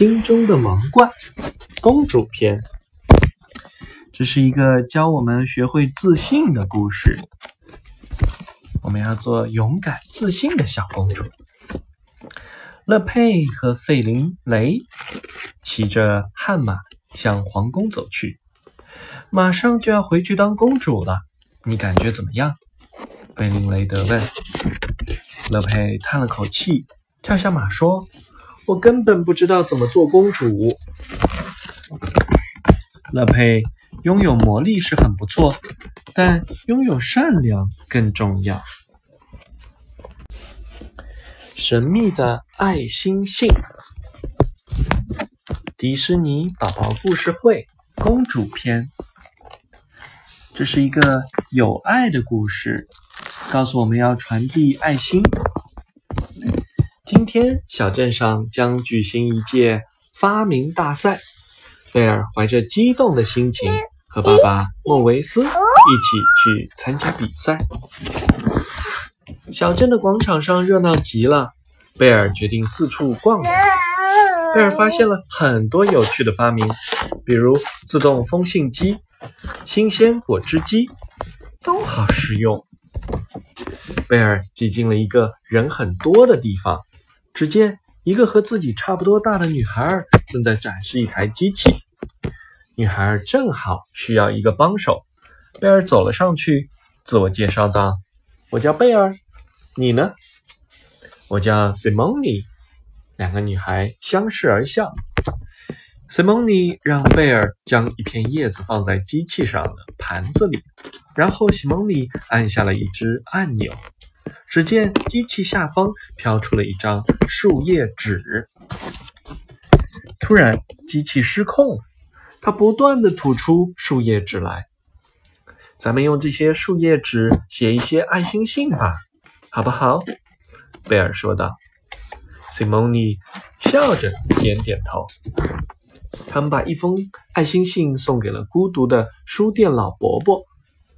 心中的王冠，公主篇。这是一个教我们学会自信的故事。我们要做勇敢自信的小公主。乐佩和费林雷骑着悍马向皇宫走去，马上就要回去当公主了。你感觉怎么样？费林雷德问。乐佩叹了口气，跳下马说。我根本不知道怎么做公主。乐佩拥有魔力是很不错，但拥有善良更重要。神秘的爱心信，迪士尼宝宝故事会公主篇。这是一个有爱的故事，告诉我们要传递爱心。今天，小镇上将举行一届发明大赛。贝尔怀着激动的心情和爸爸莫维斯一起去参加比赛。小镇的广场上热闹极了，贝尔决定四处逛逛。贝尔发现了很多有趣的发明，比如自动风信机、新鲜果汁机，都好实用。贝尔挤进了一个人很多的地方。只见一个和自己差不多大的女孩正在展示一台机器，女孩正好需要一个帮手。贝尔走了上去，自我介绍道：“我叫贝尔，你呢？”“我叫 Simone。”两个女孩相视而笑。Simone 让贝尔将一片叶子放在机器上的盘子里，然后 Simone 按下了一只按钮。只见机器下方飘出了一张树叶纸，突然机器失控，它不断的吐出树叶纸来。咱们用这些树叶纸写一些爱心信吧，好不好？贝尔说道。西蒙尼笑着点点头。他们把一封爱心信送给了孤独的书店老伯伯。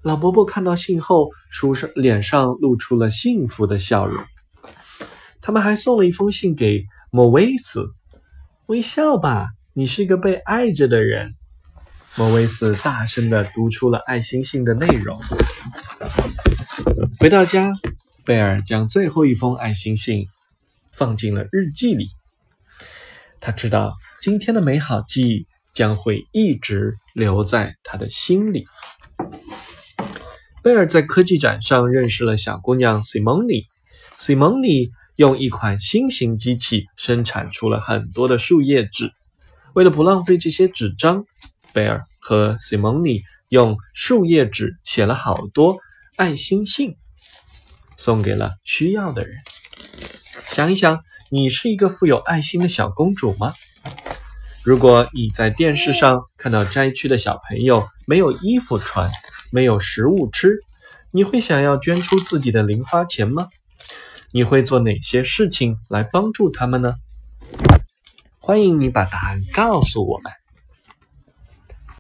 老伯伯看到信后，书上脸上露出了幸福的笑容。他们还送了一封信给莫维斯，微笑吧，你是一个被爱着的人。莫维斯大声的读出了爱心信的内容。回到家，贝尔将最后一封爱心信放进了日记里。他知道今天的美好记忆将会一直留在他的心里。贝尔在科技展上认识了小姑娘 Simone。Simone 用一款新型机器生产出了很多的树叶纸。为了不浪费这些纸张，贝尔和 Simone 用树叶纸写了好多爱心信，送给了需要的人。想一想，你是一个富有爱心的小公主吗？如果你在电视上看到灾区的小朋友没有衣服穿，没有食物吃，你会想要捐出自己的零花钱吗？你会做哪些事情来帮助他们呢？欢迎你把答案告诉我们。